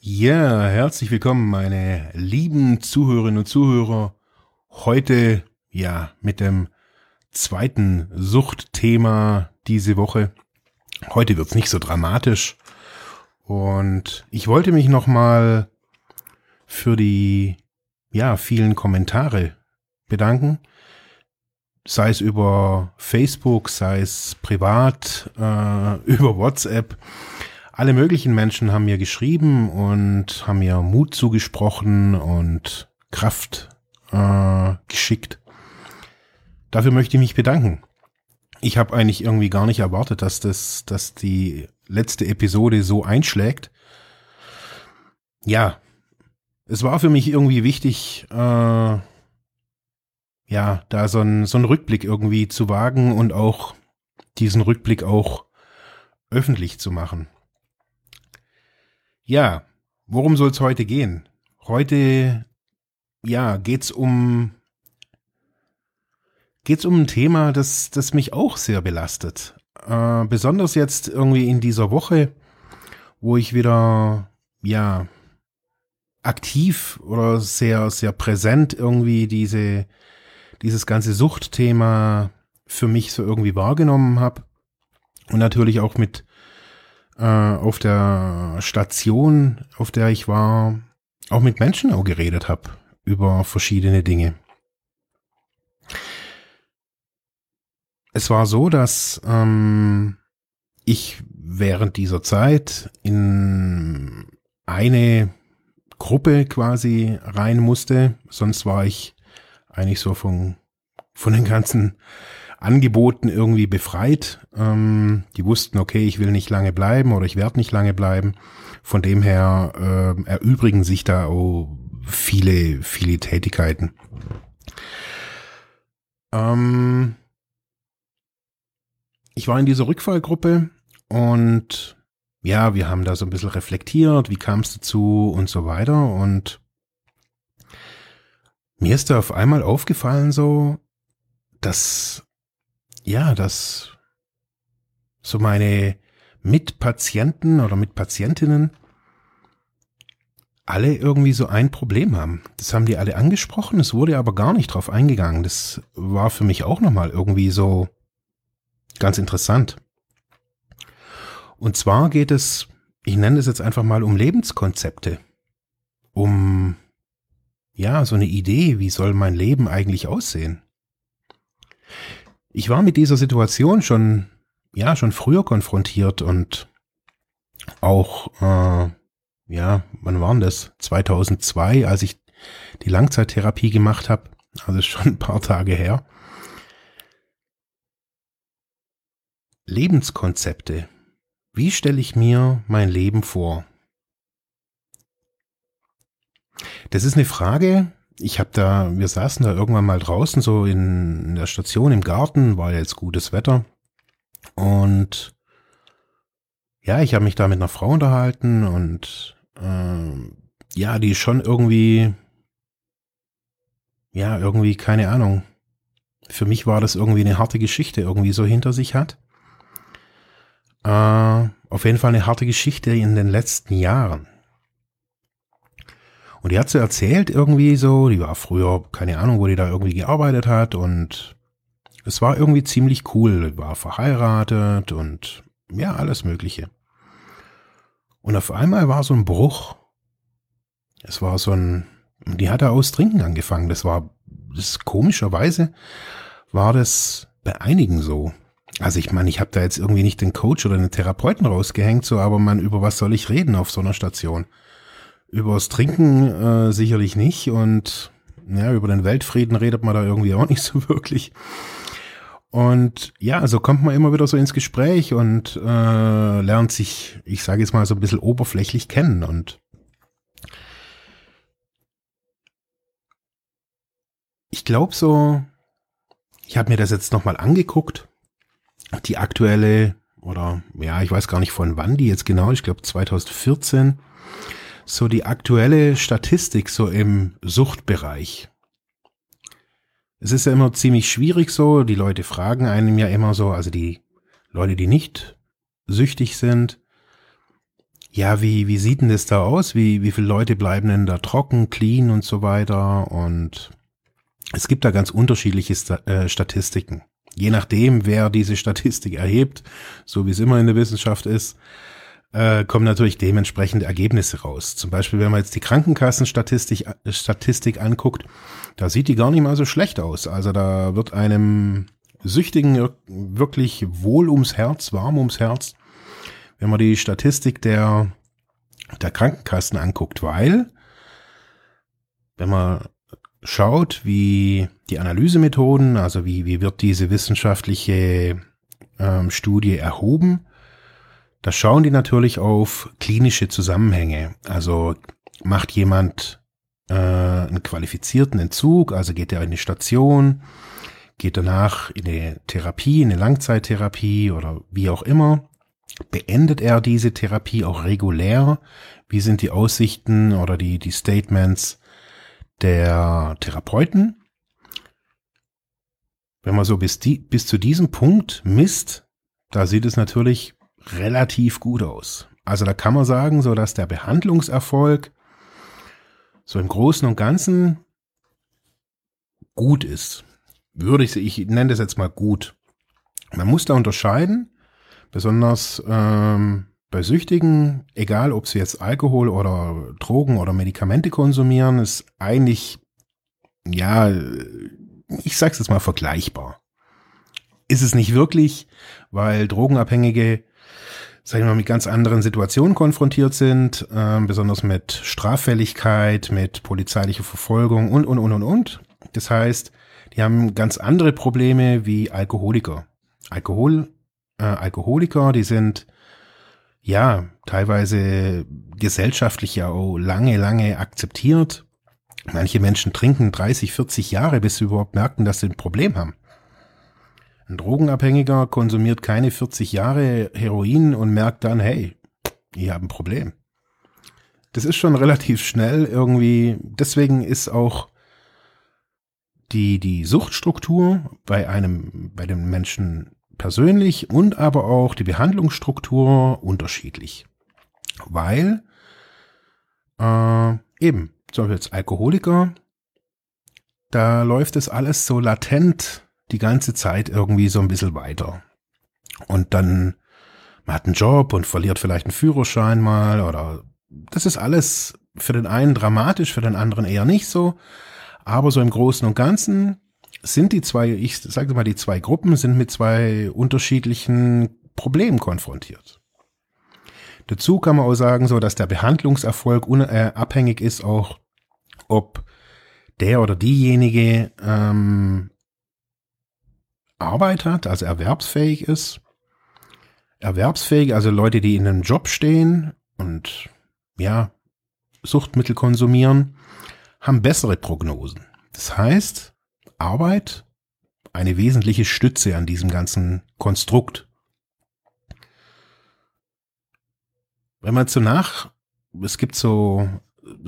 Ja, herzlich willkommen, meine lieben Zuhörerinnen und Zuhörer. Heute, ja, mit dem zweiten Suchtthema diese Woche. Heute wird's nicht so dramatisch. Und ich wollte mich nochmal für die, ja, vielen Kommentare bedanken. Sei es über Facebook, sei es privat, äh, über WhatsApp alle möglichen Menschen haben mir geschrieben und haben mir Mut zugesprochen und Kraft äh, geschickt. Dafür möchte ich mich bedanken. Ich habe eigentlich irgendwie gar nicht erwartet, dass das, dass die letzte Episode so einschlägt. Ja, es war für mich irgendwie wichtig, äh, ja, da so ein so Rückblick irgendwie zu wagen und auch diesen Rückblick auch öffentlich zu machen. Ja, worum soll es heute gehen? Heute, ja, geht's um geht's um ein Thema, das das mich auch sehr belastet. Äh, besonders jetzt irgendwie in dieser Woche, wo ich wieder ja aktiv oder sehr sehr präsent irgendwie diese dieses ganze Suchtthema für mich so irgendwie wahrgenommen habe und natürlich auch mit äh, auf der Station, auf der ich war, auch mit Menschen auch geredet habe über verschiedene Dinge. Es war so, dass ähm, ich während dieser Zeit in eine Gruppe quasi rein musste. Sonst war ich eigentlich so von, von den ganzen Angeboten irgendwie befreit. Ähm, die wussten, okay, ich will nicht lange bleiben oder ich werde nicht lange bleiben. Von dem her äh, erübrigen sich da auch viele, viele Tätigkeiten. Ähm, ich war in dieser Rückfallgruppe und ja, wir haben da so ein bisschen reflektiert, wie kam es dazu und so weiter. Und mir ist da auf einmal aufgefallen so, dass ja, dass so meine Mitpatienten oder Mitpatientinnen alle irgendwie so ein Problem haben. Das haben die alle angesprochen, es wurde aber gar nicht drauf eingegangen. Das war für mich auch nochmal irgendwie so ganz interessant. Und zwar geht es, ich nenne es jetzt einfach mal um Lebenskonzepte. Um, ja, so eine Idee, wie soll mein Leben eigentlich aussehen? Ich war mit dieser Situation schon, ja, schon früher konfrontiert und auch, äh, ja, wann waren das? 2002, als ich die Langzeittherapie gemacht habe. Also schon ein paar Tage her. Lebenskonzepte. Wie stelle ich mir mein Leben vor? Das ist eine Frage, ich habe da, wir saßen da irgendwann mal draußen, so in, in der Station im Garten, war ja jetzt gutes Wetter. Und ja, ich habe mich da mit einer Frau unterhalten und äh, ja, die schon irgendwie, ja, irgendwie, keine Ahnung. Für mich war das irgendwie eine harte Geschichte, irgendwie so hinter sich hat. Äh, auf jeden Fall eine harte Geschichte in den letzten Jahren. Und die hat so erzählt irgendwie so, die war früher, keine Ahnung, wo die da irgendwie gearbeitet hat und es war irgendwie ziemlich cool. War verheiratet und ja, alles Mögliche. Und auf einmal war so ein Bruch. Es war so ein, die hatte aus Trinken angefangen. Das war, das komischerweise war das bei einigen so. Also ich meine, ich habe da jetzt irgendwie nicht den Coach oder den Therapeuten rausgehängt, so, aber man, über was soll ich reden auf so einer Station? Übers Trinken äh, sicherlich nicht und ja, über den Weltfrieden redet man da irgendwie auch nicht so wirklich. Und ja, so kommt man immer wieder so ins Gespräch und äh, lernt sich, ich sage jetzt mal, so ein bisschen oberflächlich kennen. Und ich glaube so, ich habe mir das jetzt nochmal angeguckt, die aktuelle, oder ja, ich weiß gar nicht von wann die jetzt genau, ich glaube 2014, so die aktuelle Statistik so im Suchtbereich. Es ist ja immer ziemlich schwierig so, die Leute fragen einem ja immer so, also die Leute, die nicht süchtig sind, ja, wie, wie sieht denn das da aus? Wie, wie viele Leute bleiben denn da trocken, clean und so weiter? Und es gibt da ganz unterschiedliche äh, Statistiken. Je nachdem, wer diese Statistik erhebt, so wie es immer in der Wissenschaft ist, äh, kommen natürlich dementsprechende Ergebnisse raus. Zum Beispiel, wenn man jetzt die Krankenkassenstatistik äh, Statistik anguckt, da sieht die gar nicht mal so schlecht aus. Also da wird einem Süchtigen wirklich wohl ums Herz, warm ums Herz, wenn man die Statistik der, der Krankenkassen anguckt, weil wenn man schaut, wie die Analysemethoden, also wie, wie wird diese wissenschaftliche ähm, Studie erhoben, da schauen die natürlich auf klinische Zusammenhänge. Also macht jemand äh, einen qualifizierten Entzug, also geht er in die Station, geht danach in eine Therapie, in eine Langzeittherapie oder wie auch immer. Beendet er diese Therapie auch regulär? Wie sind die Aussichten oder die, die Statements der Therapeuten? Wenn man so bis, die, bis zu diesem Punkt misst, da sieht es natürlich relativ gut aus. Also da kann man sagen, so dass der Behandlungserfolg so im Großen und Ganzen gut ist. Würde ich, ich nenne das jetzt mal gut. Man muss da unterscheiden, besonders ähm, bei Süchtigen, egal ob sie jetzt Alkohol oder Drogen oder Medikamente konsumieren, ist eigentlich, ja, ich sag's jetzt mal vergleichbar. Ist es nicht wirklich, weil Drogenabhängige sag ich mal, mit ganz anderen Situationen konfrontiert sind, äh, besonders mit Straffälligkeit, mit polizeilicher Verfolgung und, und, und, und, und. Das heißt, die haben ganz andere Probleme wie Alkoholiker. Alkohol, äh, Alkoholiker, die sind ja teilweise gesellschaftlich ja auch lange, lange akzeptiert. Manche Menschen trinken 30, 40 Jahre, bis sie überhaupt merken, dass sie ein Problem haben. Ein Drogenabhängiger konsumiert keine 40 Jahre Heroin und merkt dann, hey, ich habe ein Problem. Das ist schon relativ schnell irgendwie. Deswegen ist auch die, die Suchtstruktur bei einem, bei dem Menschen persönlich und aber auch die Behandlungsstruktur unterschiedlich. Weil äh, eben, zum Beispiel als Alkoholiker, da läuft es alles so latent die ganze Zeit irgendwie so ein bisschen weiter. Und dann, man hat einen Job und verliert vielleicht einen Führerschein mal oder das ist alles für den einen dramatisch, für den anderen eher nicht so. Aber so im Großen und Ganzen sind die zwei, ich sage mal, die zwei Gruppen sind mit zwei unterschiedlichen Problemen konfrontiert. Dazu kann man auch sagen, so dass der Behandlungserfolg unabhängig äh, ist, auch ob der oder diejenige ähm, Arbeit hat, also erwerbsfähig ist. Erwerbsfähig, also Leute, die in einem Job stehen und ja, Suchtmittel konsumieren, haben bessere Prognosen. Das heißt, Arbeit eine wesentliche Stütze an diesem ganzen Konstrukt. Wenn man so nach, es gibt so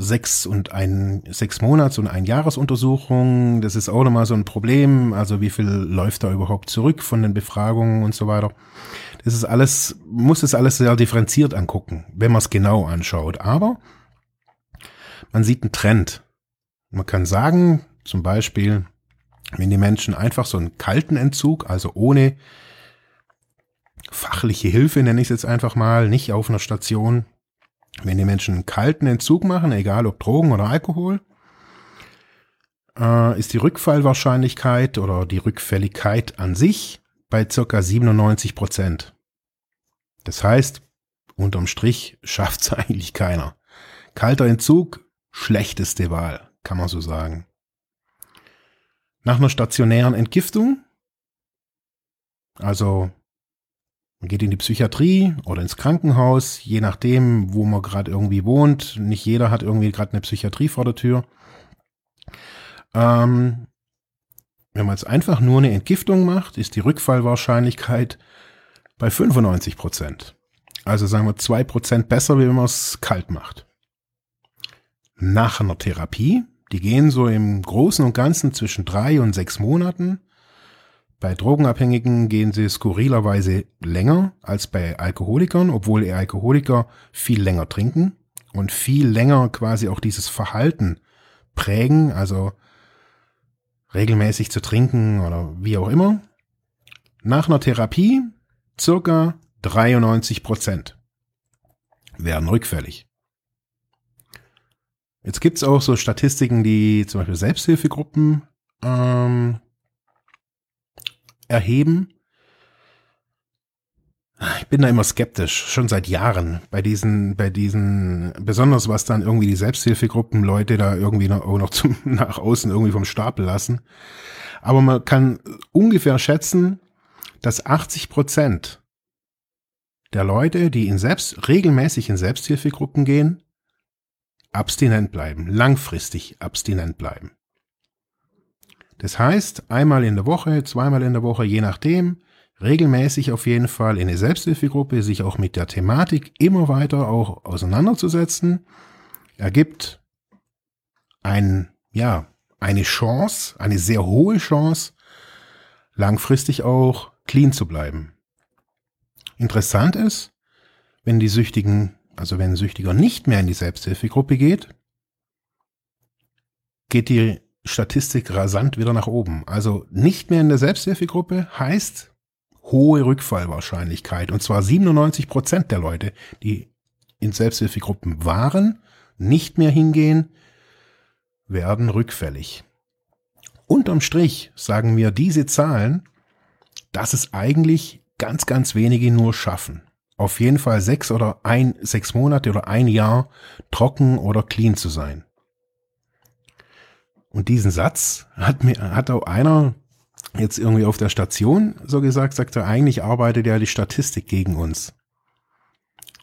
sechs und ein sechs Monats und ein Jahresuntersuchung. Das ist auch nochmal so ein Problem. Also wie viel läuft da überhaupt zurück von den Befragungen und so weiter. Das ist alles, muss es alles sehr differenziert angucken, wenn man es genau anschaut. Aber man sieht einen Trend. Man kann sagen, zum Beispiel, wenn die Menschen einfach so einen kalten Entzug, also ohne fachliche Hilfe, nenne ich es jetzt einfach mal, nicht auf einer Station, wenn die Menschen einen kalten Entzug machen, egal ob Drogen oder Alkohol, äh, ist die Rückfallwahrscheinlichkeit oder die Rückfälligkeit an sich bei circa 97 Prozent. Das heißt, unterm Strich schafft es eigentlich keiner. Kalter Entzug, schlechteste Wahl, kann man so sagen. Nach einer stationären Entgiftung, also man geht in die Psychiatrie oder ins Krankenhaus, je nachdem, wo man gerade irgendwie wohnt. Nicht jeder hat irgendwie gerade eine Psychiatrie vor der Tür. Ähm, wenn man jetzt einfach nur eine Entgiftung macht, ist die Rückfallwahrscheinlichkeit bei 95 Prozent. Also sagen wir zwei Prozent besser, wie wenn man es kalt macht. Nach einer Therapie, die gehen so im Großen und Ganzen zwischen drei und sechs Monaten. Bei Drogenabhängigen gehen sie skurrilerweise länger als bei Alkoholikern, obwohl die Alkoholiker viel länger trinken und viel länger quasi auch dieses Verhalten prägen, also regelmäßig zu trinken oder wie auch immer. Nach einer Therapie circa 93 Prozent werden rückfällig. Jetzt gibt's auch so Statistiken, die zum Beispiel Selbsthilfegruppen ähm, erheben. Ich bin da immer skeptisch, schon seit Jahren bei diesen, bei diesen, besonders was dann irgendwie die Selbsthilfegruppen Leute da irgendwie noch, auch noch zum, nach außen irgendwie vom Stapel lassen. Aber man kann ungefähr schätzen, dass 80 Prozent der Leute, die in selbst, regelmäßig in Selbsthilfegruppen gehen, abstinent bleiben, langfristig abstinent bleiben. Das heißt, einmal in der Woche, zweimal in der Woche, je nachdem, regelmäßig auf jeden Fall in eine Selbsthilfegruppe, sich auch mit der Thematik immer weiter auch auseinanderzusetzen, ergibt ein, ja, eine Chance, eine sehr hohe Chance, langfristig auch clean zu bleiben. Interessant ist, wenn die Süchtigen, also wenn ein Süchtiger nicht mehr in die Selbsthilfegruppe geht, geht die Statistik rasant wieder nach oben. Also nicht mehr in der Selbsthilfegruppe heißt hohe Rückfallwahrscheinlichkeit. Und zwar 97 Prozent der Leute, die in Selbsthilfegruppen waren, nicht mehr hingehen, werden rückfällig. Unterm Strich sagen mir diese Zahlen, dass es eigentlich ganz, ganz wenige nur schaffen. Auf jeden Fall sechs oder ein, sechs Monate oder ein Jahr trocken oder clean zu sein. Und diesen Satz hat mir, hat auch einer jetzt irgendwie auf der Station so gesagt, sagt er, eigentlich arbeitet ja die Statistik gegen uns.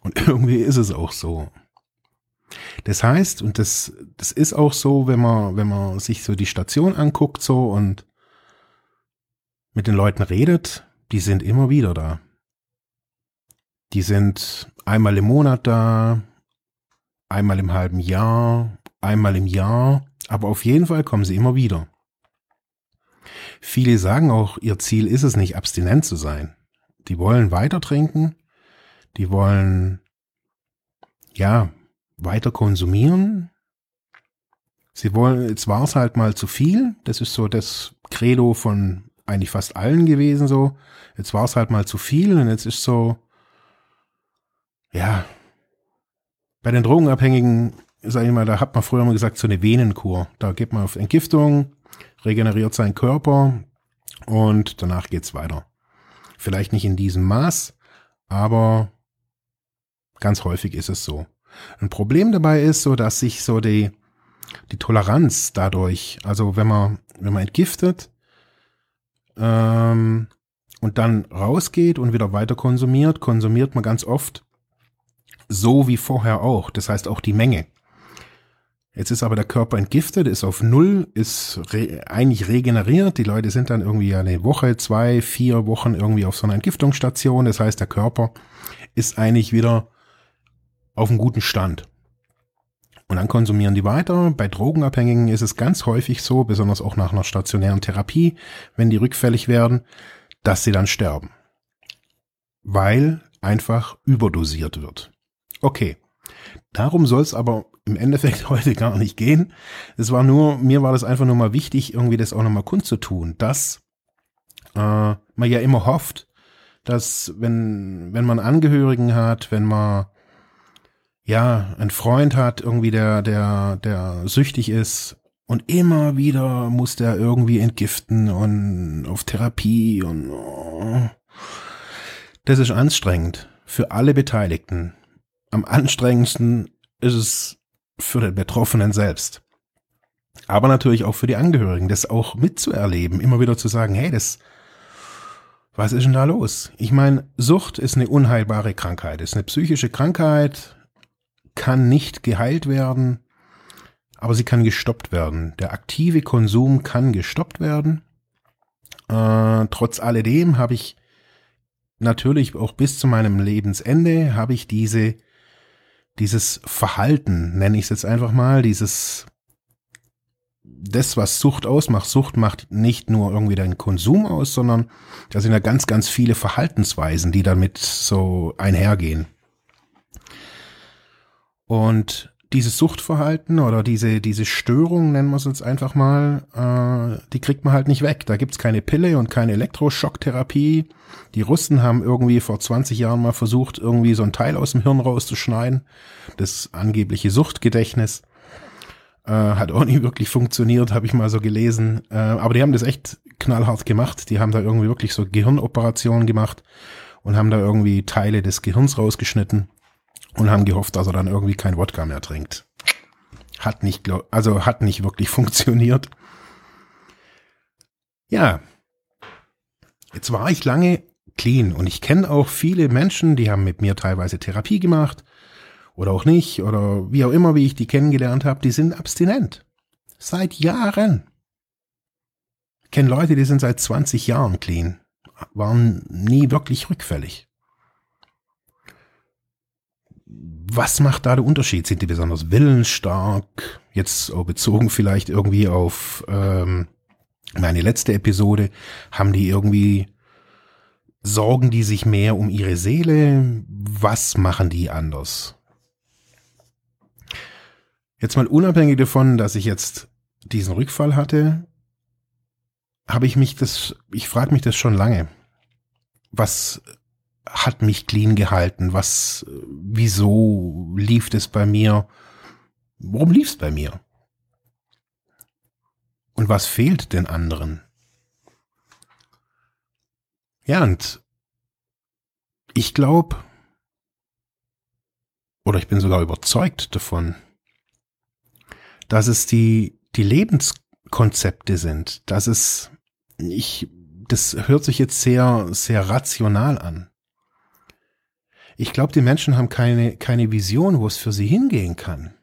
Und irgendwie ist es auch so. Das heißt, und das, das ist auch so, wenn man, wenn man sich so die Station anguckt so und mit den Leuten redet, die sind immer wieder da. Die sind einmal im Monat da, einmal im halben Jahr, einmal im Jahr aber auf jeden Fall kommen sie immer wieder. Viele sagen auch, ihr Ziel ist es nicht, abstinent zu sein. Die wollen weiter trinken, die wollen, ja, weiter konsumieren. Sie wollen, jetzt war es halt mal zu viel. Das ist so das Credo von eigentlich fast allen gewesen so. Jetzt war es halt mal zu viel und jetzt ist so, ja, bei den Drogenabhängigen sag ich mal, da hat man früher mal gesagt, so eine Venenkur. Da geht man auf Entgiftung, regeneriert seinen Körper und danach geht's weiter. Vielleicht nicht in diesem Maß, aber ganz häufig ist es so. Ein Problem dabei ist so, dass sich so die, die Toleranz dadurch, also wenn man, wenn man entgiftet, ähm, und dann rausgeht und wieder weiter konsumiert, konsumiert man ganz oft so wie vorher auch. Das heißt auch die Menge. Jetzt ist aber der Körper entgiftet, ist auf Null, ist re eigentlich regeneriert. Die Leute sind dann irgendwie eine Woche, zwei, vier Wochen irgendwie auf so einer Entgiftungsstation. Das heißt, der Körper ist eigentlich wieder auf einem guten Stand. Und dann konsumieren die weiter. Bei Drogenabhängigen ist es ganz häufig so, besonders auch nach einer stationären Therapie, wenn die rückfällig werden, dass sie dann sterben. Weil einfach überdosiert wird. Okay. Darum soll es aber im Endeffekt heute gar nicht gehen. Es war nur, mir war das einfach nur mal wichtig, irgendwie das auch nochmal kundzutun, dass äh, man ja immer hofft, dass wenn, wenn man Angehörigen hat, wenn man ja einen Freund hat, irgendwie der, der, der süchtig ist und immer wieder muss der irgendwie entgiften und auf Therapie und oh, das ist anstrengend für alle Beteiligten. Am anstrengendsten ist es für den Betroffenen selbst. Aber natürlich auch für die Angehörigen, das auch mitzuerleben, immer wieder zu sagen, hey, das, was ist denn da los? Ich meine, Sucht ist eine unheilbare Krankheit, ist eine psychische Krankheit, kann nicht geheilt werden, aber sie kann gestoppt werden. Der aktive Konsum kann gestoppt werden. Äh, trotz alledem habe ich natürlich auch bis zu meinem Lebensende habe ich diese dieses Verhalten, nenne ich es jetzt einfach mal, dieses das, was Sucht ausmacht. Sucht macht nicht nur irgendwie deinen Konsum aus, sondern da sind ja ganz, ganz viele Verhaltensweisen, die damit so einhergehen. Und dieses Suchtverhalten oder diese, diese Störung, nennen wir es jetzt einfach mal, äh, die kriegt man halt nicht weg. Da gibt's keine Pille und keine Elektroschocktherapie. Die Russen haben irgendwie vor 20 Jahren mal versucht, irgendwie so ein Teil aus dem Hirn rauszuschneiden. Das angebliche Suchtgedächtnis. Äh, hat auch nie wirklich funktioniert, habe ich mal so gelesen. Äh, aber die haben das echt knallhart gemacht. Die haben da irgendwie wirklich so Gehirnoperationen gemacht und haben da irgendwie Teile des Gehirns rausgeschnitten und haben gehofft, dass er dann irgendwie kein Wodka mehr trinkt. Hat nicht, also hat nicht wirklich funktioniert. Ja. Jetzt war ich lange clean und ich kenne auch viele Menschen, die haben mit mir teilweise Therapie gemacht oder auch nicht oder wie auch immer, wie ich die kennengelernt habe, die sind abstinent. Seit Jahren. Ich kenne Leute, die sind seit 20 Jahren clean, waren nie wirklich rückfällig. Was macht da der Unterschied? Sind die besonders willensstark? Jetzt bezogen vielleicht irgendwie auf ähm, meine letzte Episode. Haben die irgendwie, sorgen die sich mehr um ihre Seele? Was machen die anders? Jetzt mal unabhängig davon, dass ich jetzt diesen Rückfall hatte, habe ich mich das, ich frage mich das schon lange. Was hat mich clean gehalten? Was, wieso lief das bei mir? Warum lief es bei mir? Und was fehlt den anderen? Ja, und ich glaube, oder ich bin sogar überzeugt davon, dass es die, die Lebenskonzepte sind, dass es, ich, das hört sich jetzt sehr, sehr rational an. Ich glaube, die Menschen haben keine, keine Vision, wo es für sie hingehen kann.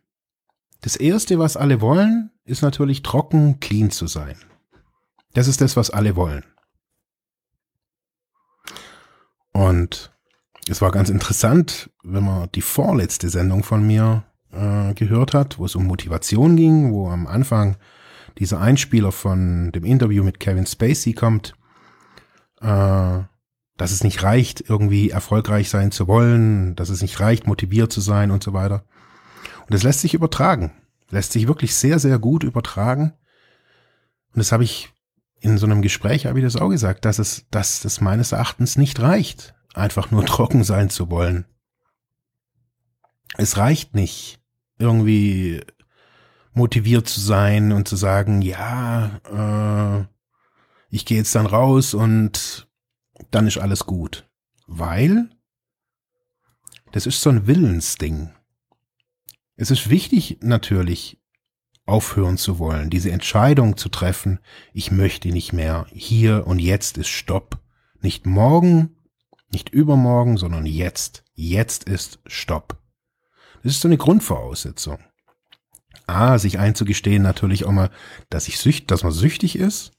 Das erste, was alle wollen, ist natürlich trocken, clean zu sein. Das ist das, was alle wollen. Und es war ganz interessant, wenn man die vorletzte Sendung von mir äh, gehört hat, wo es um Motivation ging, wo am Anfang dieser Einspieler von dem Interview mit Kevin Spacey kommt, äh, dass es nicht reicht, irgendwie erfolgreich sein zu wollen, dass es nicht reicht, motiviert zu sein und so weiter. Und das lässt sich übertragen, lässt sich wirklich sehr, sehr gut übertragen. Und das habe ich in so einem Gespräch, habe ich das auch gesagt, dass es, dass das meines Erachtens nicht reicht, einfach nur trocken sein zu wollen. Es reicht nicht, irgendwie motiviert zu sein und zu sagen, ja, äh, ich gehe jetzt dann raus und dann ist alles gut. Weil das ist so ein Willensding. Es ist wichtig natürlich, aufhören zu wollen, diese Entscheidung zu treffen, ich möchte nicht mehr, hier und jetzt ist Stopp. Nicht morgen, nicht übermorgen, sondern jetzt. Jetzt ist Stopp. Das ist so eine Grundvoraussetzung. A, sich einzugestehen natürlich auch mal, dass ich sücht, dass man süchtig ist,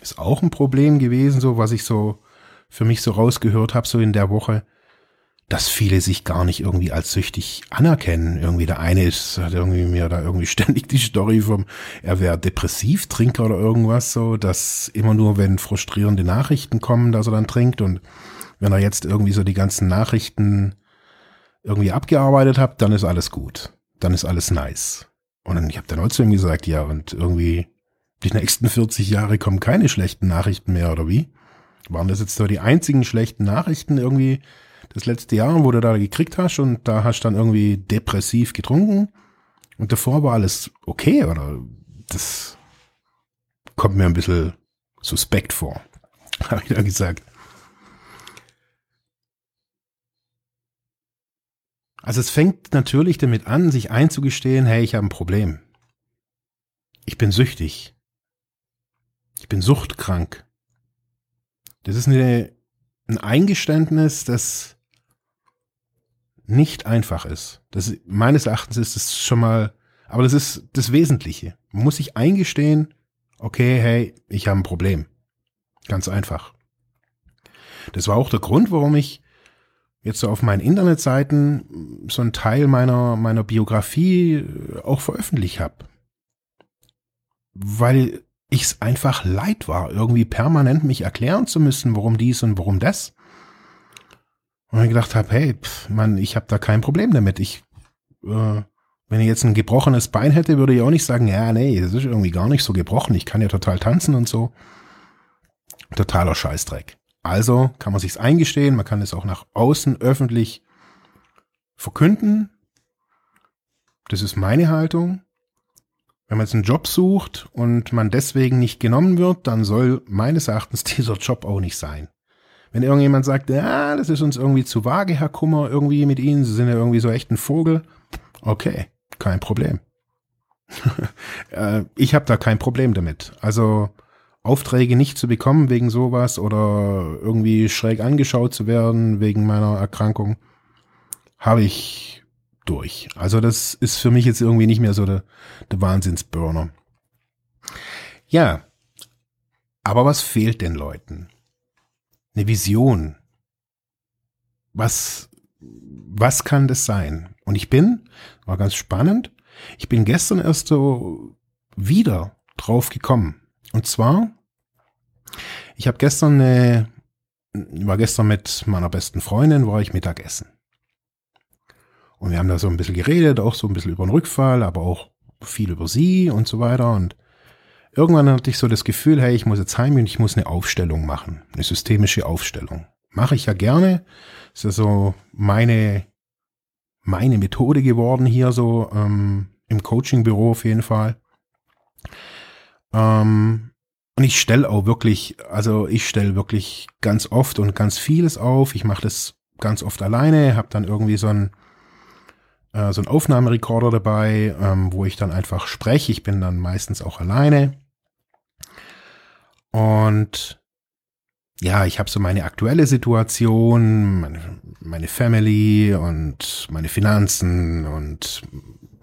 ist auch ein Problem gewesen, so was ich so für mich so rausgehört habe, so in der Woche, dass viele sich gar nicht irgendwie als süchtig anerkennen. Irgendwie der eine ist, hat irgendwie mir da irgendwie ständig die Story vom, er wäre Depressivtrinker oder irgendwas so, dass immer nur, wenn frustrierende Nachrichten kommen, dass er dann trinkt und wenn er jetzt irgendwie so die ganzen Nachrichten irgendwie abgearbeitet habe, dann ist alles gut. Dann ist alles nice. Und dann, ich habe dann auch zu ihm gesagt, ja, und irgendwie die nächsten 40 Jahre kommen keine schlechten Nachrichten mehr, oder wie? Waren das jetzt so die einzigen schlechten Nachrichten irgendwie das letzte Jahr, wo du da gekriegt hast und da hast du dann irgendwie depressiv getrunken und davor war alles okay, oder? Das kommt mir ein bisschen suspekt vor, habe ich da gesagt. Also es fängt natürlich damit an, sich einzugestehen, hey, ich habe ein Problem. Ich bin süchtig. Ich bin suchtkrank. Das ist eine, ein Eingeständnis, das nicht einfach ist. Das, meines Erachtens ist es schon mal, aber das ist das Wesentliche. Man muss sich eingestehen, okay, hey, ich habe ein Problem. Ganz einfach. Das war auch der Grund, warum ich jetzt so auf meinen Internetseiten so einen Teil meiner, meiner Biografie äh, auch veröffentlicht habe. Weil ich es einfach leid war, irgendwie permanent mich erklären zu müssen, warum dies und warum das. Und ich gedacht habe, hey, pff, Mann, ich habe da kein Problem damit. Ich, äh, wenn ich jetzt ein gebrochenes Bein hätte, würde ich auch nicht sagen, ja, nee, das ist irgendwie gar nicht so gebrochen. Ich kann ja total tanzen und so. Totaler Scheißdreck. Also kann man sich's eingestehen, man kann es auch nach außen öffentlich verkünden. Das ist meine Haltung. Wenn man jetzt einen Job sucht und man deswegen nicht genommen wird, dann soll meines Erachtens dieser Job auch nicht sein. Wenn irgendjemand sagt, ja, das ist uns irgendwie zu vage, Herr Kummer, irgendwie mit Ihnen, Sie sind ja irgendwie so echt ein Vogel. Okay, kein Problem. Äh, ich habe da kein Problem damit. Also Aufträge nicht zu bekommen wegen sowas oder irgendwie schräg angeschaut zu werden wegen meiner Erkrankung, habe ich durch. Also das ist für mich jetzt irgendwie nicht mehr so der, der Wahnsinnsburner. Ja, aber was fehlt den Leuten? Eine Vision. Was, was kann das sein? Und ich bin, war ganz spannend, ich bin gestern erst so wieder drauf gekommen. Und zwar, ich habe gestern eine, war gestern mit meiner besten Freundin, war ich Mittagessen. Und wir haben da so ein bisschen geredet, auch so ein bisschen über den Rückfall, aber auch viel über sie und so weiter. Und irgendwann hatte ich so das Gefühl, hey, ich muss jetzt heim und ich muss eine Aufstellung machen, eine systemische Aufstellung. Mache ich ja gerne. ist ja so meine, meine Methode geworden hier so ähm, im Coaching-Büro auf jeden Fall. Ähm, und ich stelle auch wirklich, also ich stelle wirklich ganz oft und ganz vieles auf. Ich mache das ganz oft alleine, habe dann irgendwie so ein äh, so ein Aufnahmerekorder dabei, ähm, wo ich dann einfach spreche. Ich bin dann meistens auch alleine. Und ja, ich habe so meine aktuelle Situation, meine, meine Family und meine Finanzen und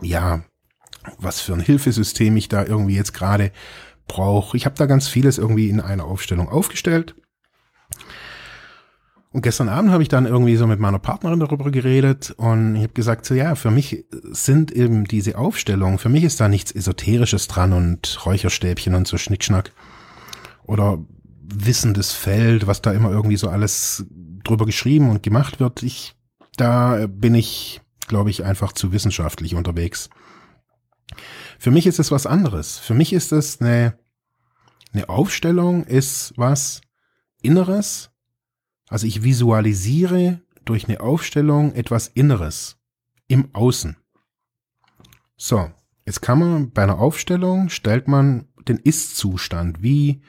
ja, was für ein Hilfesystem ich da irgendwie jetzt gerade brauche. Ich habe da ganz vieles irgendwie in einer Aufstellung aufgestellt. Und gestern Abend habe ich dann irgendwie so mit meiner Partnerin darüber geredet und ich habe gesagt, so ja, für mich sind eben diese Aufstellungen, für mich ist da nichts Esoterisches dran und Räucherstäbchen und so Schnickschnack oder wissendes Feld, was da immer irgendwie so alles drüber geschrieben und gemacht wird. Ich, da bin ich, glaube ich, einfach zu wissenschaftlich unterwegs. Für mich ist es was anderes. Für mich ist es eine, eine Aufstellung, ist was Inneres. Also ich visualisiere durch eine Aufstellung etwas Inneres im Außen. So, jetzt kann man bei einer Aufstellung stellt man den Ist-Zustand, wie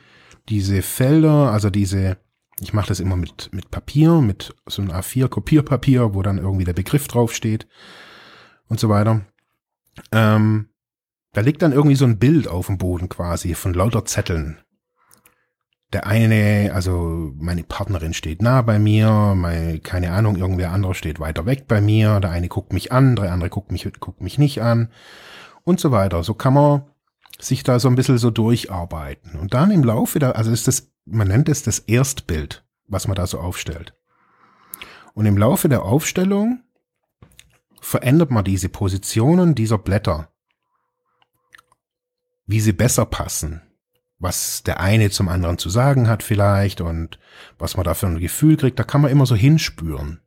diese Felder, also diese, ich mache das immer mit, mit Papier, mit so einem A4-Kopierpapier, wo dann irgendwie der Begriff draufsteht und so weiter. Ähm, da liegt dann irgendwie so ein Bild auf dem Boden quasi von lauter Zetteln. Der eine, also meine Partnerin steht nah bei mir, meine, keine Ahnung, irgendwer anderer steht weiter weg bei mir, der eine guckt mich an, der andere guckt mich, guckt mich nicht an und so weiter. So kann man sich da so ein bisschen so durcharbeiten. Und dann im Laufe der, also ist das, man nennt es das Erstbild, was man da so aufstellt. Und im Laufe der Aufstellung verändert man diese Positionen dieser Blätter wie sie besser passen, was der eine zum anderen zu sagen hat vielleicht und was man da für ein Gefühl kriegt, da kann man immer so hinspüren.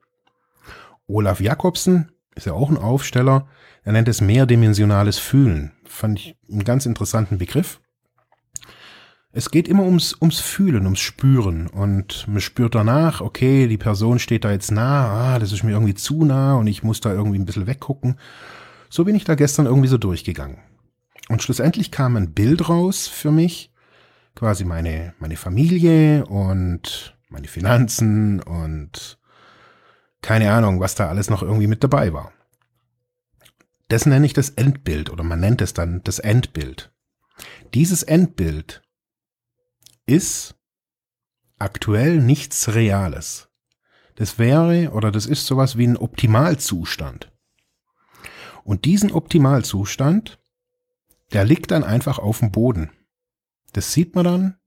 Olaf Jakobsen ist ja auch ein Aufsteller, er nennt es mehrdimensionales Fühlen. Fand ich einen ganz interessanten Begriff. Es geht immer ums, ums Fühlen, ums Spüren und man spürt danach, okay, die Person steht da jetzt nah, ah, das ist mir irgendwie zu nah und ich muss da irgendwie ein bisschen weggucken. So bin ich da gestern irgendwie so durchgegangen. Und schlussendlich kam ein Bild raus für mich, quasi meine, meine Familie und meine Finanzen und keine Ahnung, was da alles noch irgendwie mit dabei war. Das nenne ich das Endbild oder man nennt es dann das Endbild. Dieses Endbild ist aktuell nichts Reales. Das wäre oder das ist sowas wie ein Optimalzustand. Und diesen Optimalzustand der liegt dann einfach auf dem Boden. Das sieht man dann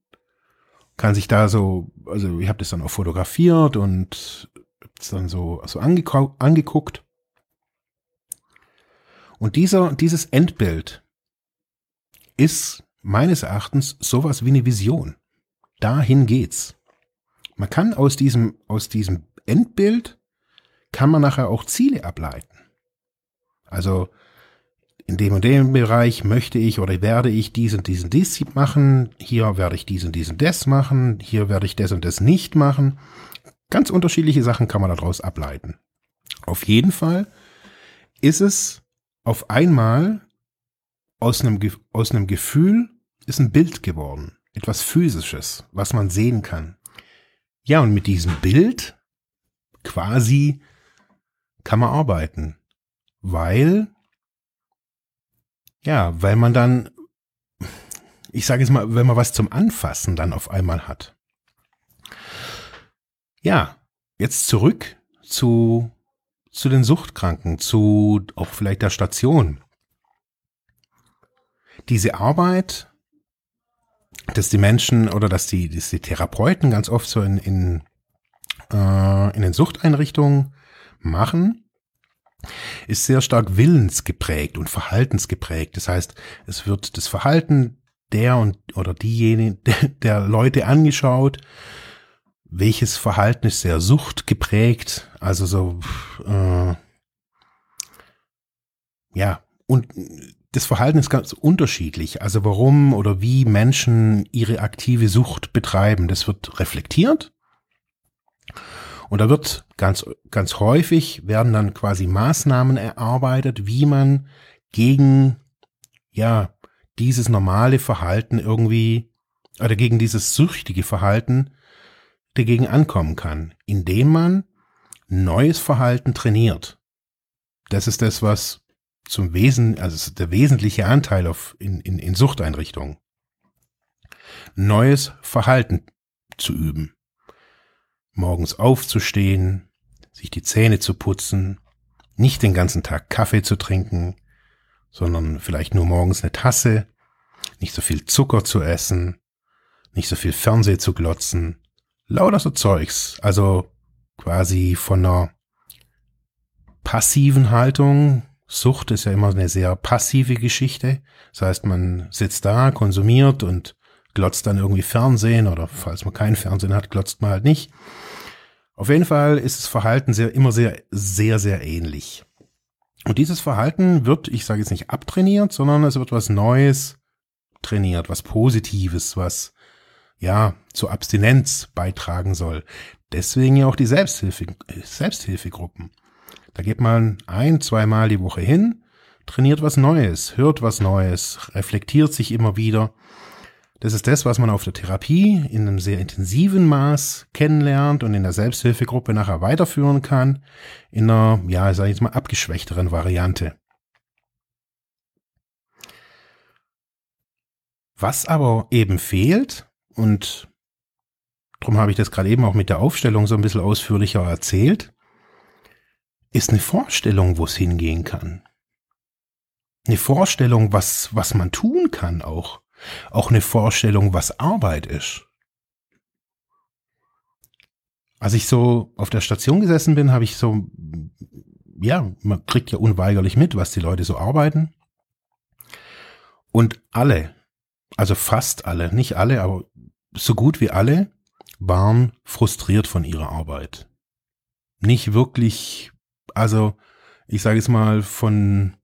kann sich da so, also ich habe das dann auch fotografiert und es dann so, so angeguckt. Und dieser, dieses Endbild ist meines Erachtens sowas wie eine Vision. Dahin geht's. Man kann aus diesem, aus diesem Endbild kann man nachher auch Ziele ableiten. Also, in dem und dem Bereich möchte ich oder werde ich dies und dies und machen, hier werde ich dies und dies und das machen, hier werde ich das und das nicht machen. Ganz unterschiedliche Sachen kann man daraus ableiten. Auf jeden Fall ist es auf einmal aus einem, aus einem Gefühl ist ein Bild geworden. Etwas Physisches, was man sehen kann. Ja, und mit diesem Bild quasi kann man arbeiten. Weil, ja, weil man dann, ich sage jetzt mal, wenn man was zum Anfassen dann auf einmal hat. Ja, jetzt zurück zu, zu den Suchtkranken, zu auch vielleicht der Station. Diese Arbeit, dass die Menschen oder dass die, dass die Therapeuten ganz oft so in, in, äh, in den Suchteinrichtungen machen, ist sehr stark willensgeprägt und verhaltensgeprägt. Das heißt, es wird das Verhalten der und oder diejenigen der, Leute angeschaut, welches Verhalten ist sehr suchtgeprägt, also so äh, ja und das Verhalten ist ganz unterschiedlich. Also warum oder wie Menschen ihre aktive Sucht betreiben, das wird reflektiert. Und da wird ganz, ganz häufig werden dann quasi Maßnahmen erarbeitet, wie man gegen, ja, dieses normale Verhalten irgendwie, oder gegen dieses süchtige Verhalten dagegen ankommen kann, indem man neues Verhalten trainiert. Das ist das, was zum Wesen, also der wesentliche Anteil auf, in, in, in Suchteinrichtungen. Neues Verhalten zu üben. Morgens aufzustehen, sich die Zähne zu putzen, nicht den ganzen Tag Kaffee zu trinken, sondern vielleicht nur morgens eine Tasse, nicht so viel Zucker zu essen, nicht so viel Fernseh zu glotzen, lauter so Zeugs, also quasi von einer passiven Haltung Sucht ist ja immer eine sehr passive Geschichte. Das heißt, man sitzt da, konsumiert und glotzt dann irgendwie Fernsehen oder falls man kein Fernsehen hat, glotzt man halt nicht. Auf jeden Fall ist das Verhalten sehr, immer sehr, sehr, sehr ähnlich. Und dieses Verhalten wird, ich sage jetzt nicht abtrainiert, sondern es wird was Neues trainiert, was Positives, was ja zur Abstinenz beitragen soll. Deswegen ja auch die Selbsthilfe, Selbsthilfegruppen. Da geht man ein, zweimal die Woche hin, trainiert was Neues, hört was Neues, reflektiert sich immer wieder. Das ist das, was man auf der Therapie in einem sehr intensiven Maß kennenlernt und in der Selbsthilfegruppe nachher weiterführen kann, in einer, ja, sag ich jetzt mal, abgeschwächteren Variante. Was aber eben fehlt, und darum habe ich das gerade eben auch mit der Aufstellung so ein bisschen ausführlicher erzählt, ist eine Vorstellung, wo es hingehen kann. Eine Vorstellung, was, was man tun kann auch. Auch eine Vorstellung, was Arbeit ist. Als ich so auf der Station gesessen bin, habe ich so, ja, man kriegt ja unweigerlich mit, was die Leute so arbeiten. Und alle, also fast alle, nicht alle, aber so gut wie alle, waren frustriert von ihrer Arbeit. Nicht wirklich also, ich sage jetzt mal, von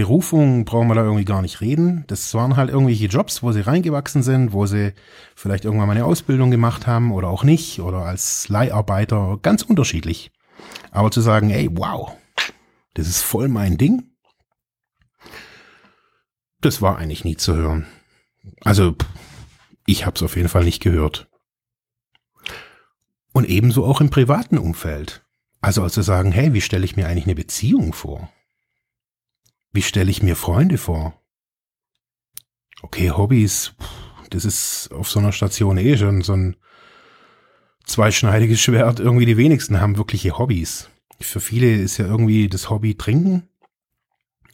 Berufung brauchen wir da irgendwie gar nicht reden. Das waren halt irgendwelche Jobs, wo sie reingewachsen sind, wo sie vielleicht irgendwann mal eine Ausbildung gemacht haben oder auch nicht oder als Leiharbeiter, ganz unterschiedlich. Aber zu sagen, ey, wow, das ist voll mein Ding, das war eigentlich nie zu hören. Also, ich habe es auf jeden Fall nicht gehört. Und ebenso auch im privaten Umfeld. Also zu sagen, hey, wie stelle ich mir eigentlich eine Beziehung vor? Wie stelle ich mir Freunde vor? Okay, Hobbys, das ist auf so einer Station eh schon so ein zweischneidiges Schwert. Irgendwie die wenigsten haben wirkliche Hobbys. Für viele ist ja irgendwie das Hobby Trinken.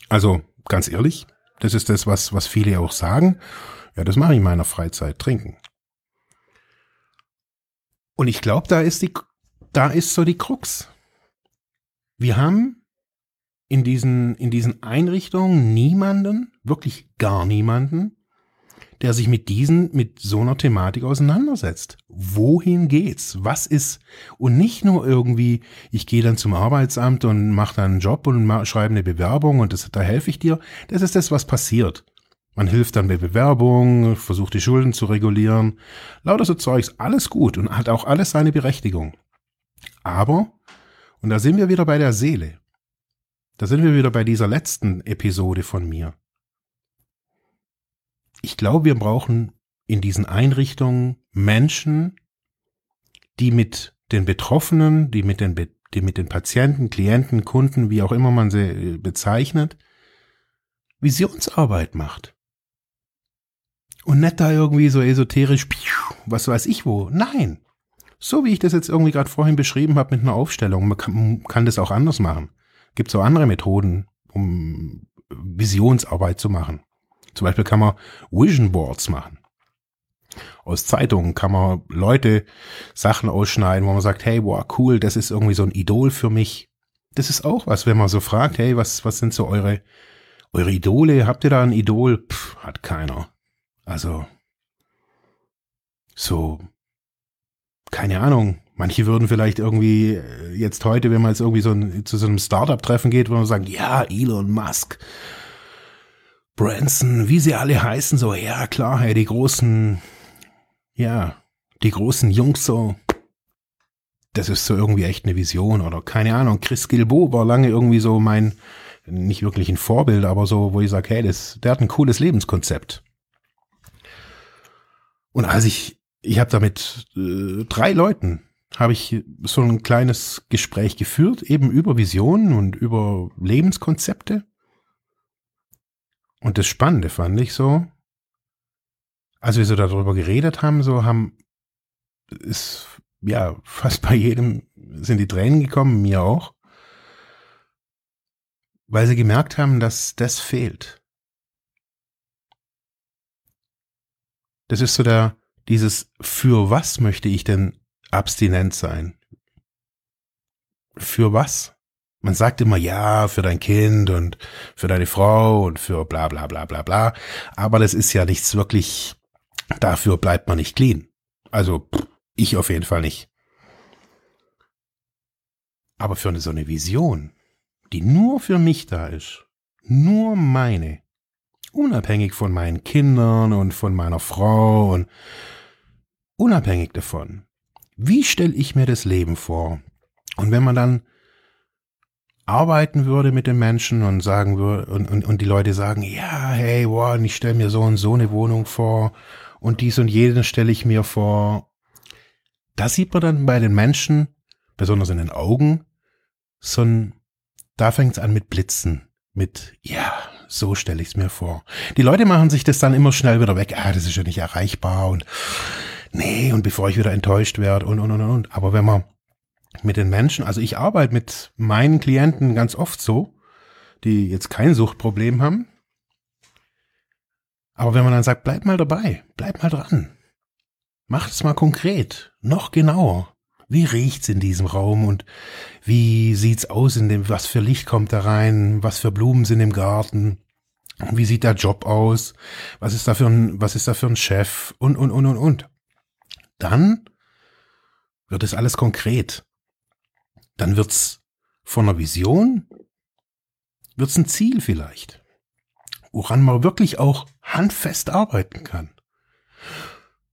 Also ganz ehrlich, das ist das, was, was viele auch sagen. Ja, das mache ich in meiner Freizeit, trinken. Und ich glaube, da ist die, da ist so die Krux. Wir haben in diesen, in diesen Einrichtungen niemanden, wirklich gar niemanden, der sich mit diesen, mit so einer Thematik auseinandersetzt. Wohin geht's? Was ist? Und nicht nur irgendwie, ich gehe dann zum Arbeitsamt und mache dann einen Job und schreibe eine Bewerbung und das, da helfe ich dir. Das ist das, was passiert. Man hilft dann bei Bewerbung, versucht die Schulden zu regulieren. Lauter so Zeugs, alles gut und hat auch alles seine Berechtigung. Aber, und da sind wir wieder bei der Seele. Da sind wir wieder bei dieser letzten Episode von mir ich glaube, wir brauchen in diesen Einrichtungen Menschen, die mit den Betroffenen, die mit den, die mit den Patienten, Klienten, Kunden, wie auch immer man sie äh, bezeichnet, Visionsarbeit macht. Und nicht da irgendwie so esoterisch, was weiß ich wo. Nein. So wie ich das jetzt irgendwie gerade vorhin beschrieben habe mit einer Aufstellung. Man kann, man kann das auch anders machen. Gibt es auch andere Methoden, um Visionsarbeit zu machen. Zum Beispiel kann man Vision Boards machen. Aus Zeitungen kann man Leute Sachen ausschneiden, wo man sagt, hey, wow, cool, das ist irgendwie so ein Idol für mich. Das ist auch was, wenn man so fragt, hey, was, was sind so eure, eure Idole? Habt ihr da ein Idol? Pff, hat keiner. Also, so, keine Ahnung. Manche würden vielleicht irgendwie äh, jetzt heute, wenn man jetzt irgendwie so ein, zu so einem Startup-Treffen geht, man sagt, ja, Elon Musk, Branson, wie sie alle heißen, so, ja klar, hey, die großen, ja, die großen Jungs so, das ist so irgendwie echt eine Vision oder keine Ahnung. Chris Gilbo war lange irgendwie so mein, nicht wirklich ein Vorbild, aber so, wo ich sage, hey, das, der hat ein cooles Lebenskonzept. Und als ich, ich habe da mit äh, drei Leuten, habe ich so ein kleines Gespräch geführt, eben über Visionen und über Lebenskonzepte. Und das Spannende fand ich so, als wir so darüber geredet haben, so haben, ist, ja, fast bei jedem sind die Tränen gekommen, mir auch, weil sie gemerkt haben, dass das fehlt. Das ist so der, dieses, für was möchte ich denn abstinent sein? Für was? Man sagt immer ja für dein Kind und für deine Frau und für bla bla bla bla bla. Aber das ist ja nichts wirklich, dafür bleibt man nicht clean. Also ich auf jeden Fall nicht. Aber für eine, so eine Vision, die nur für mich da ist, nur meine, unabhängig von meinen Kindern und von meiner Frau und unabhängig davon, wie stelle ich mir das Leben vor? Und wenn man dann arbeiten würde mit den Menschen und sagen würde, und, und, und die Leute sagen, ja, hey, wow, ich stelle mir so und so eine Wohnung vor und dies und jenes stelle ich mir vor. Da sieht man dann bei den Menschen, besonders in den Augen, so ein, da fängt es an mit Blitzen, mit, ja, so stelle ich es mir vor. Die Leute machen sich das dann immer schnell wieder weg, ah, das ist ja nicht erreichbar und nee, und bevor ich wieder enttäuscht werde und und und und. Aber wenn man mit den Menschen, also ich arbeite mit meinen Klienten ganz oft so, die jetzt kein Suchtproblem haben. Aber wenn man dann sagt, bleib mal dabei, bleib mal dran, mach es mal konkret, noch genauer. Wie riecht's in diesem Raum und wie sieht's aus in dem, was für Licht kommt da rein, was für Blumen sind im Garten, wie sieht der Job aus, was ist da für ein, was ist da für ein Chef und, und, und, und, und. Dann wird es alles konkret dann wird's von einer Vision, wird's ein Ziel vielleicht, woran man wirklich auch handfest arbeiten kann.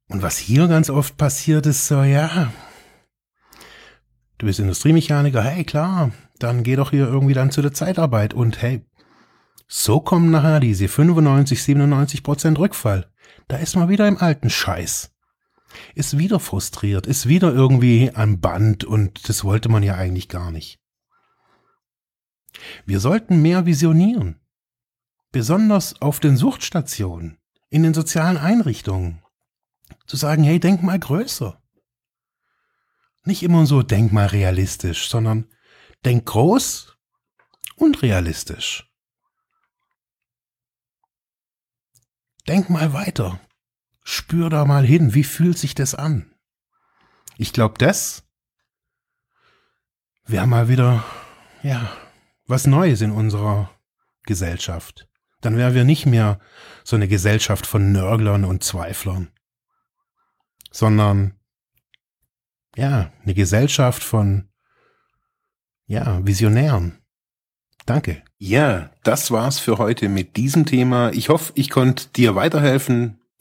Und was hier ganz oft passiert ist so, ja, du bist Industriemechaniker, hey klar, dann geh doch hier irgendwie dann zu der Zeitarbeit und hey, so kommen nachher diese 95, 97 Prozent Rückfall. Da ist man wieder im alten Scheiß ist wieder frustriert, ist wieder irgendwie am Band und das wollte man ja eigentlich gar nicht. Wir sollten mehr visionieren, besonders auf den Suchtstationen, in den sozialen Einrichtungen, zu sagen, hey, denk mal größer. Nicht immer so, denk mal realistisch, sondern denk groß und realistisch. Denk mal weiter. Spür da mal hin, wie fühlt sich das an? Ich glaube, das wäre mal wieder, ja, was Neues in unserer Gesellschaft. Dann wären wir nicht mehr so eine Gesellschaft von Nörglern und Zweiflern, sondern ja, eine Gesellschaft von ja, Visionären. Danke. Ja, das war's für heute mit diesem Thema. Ich hoffe, ich konnte dir weiterhelfen,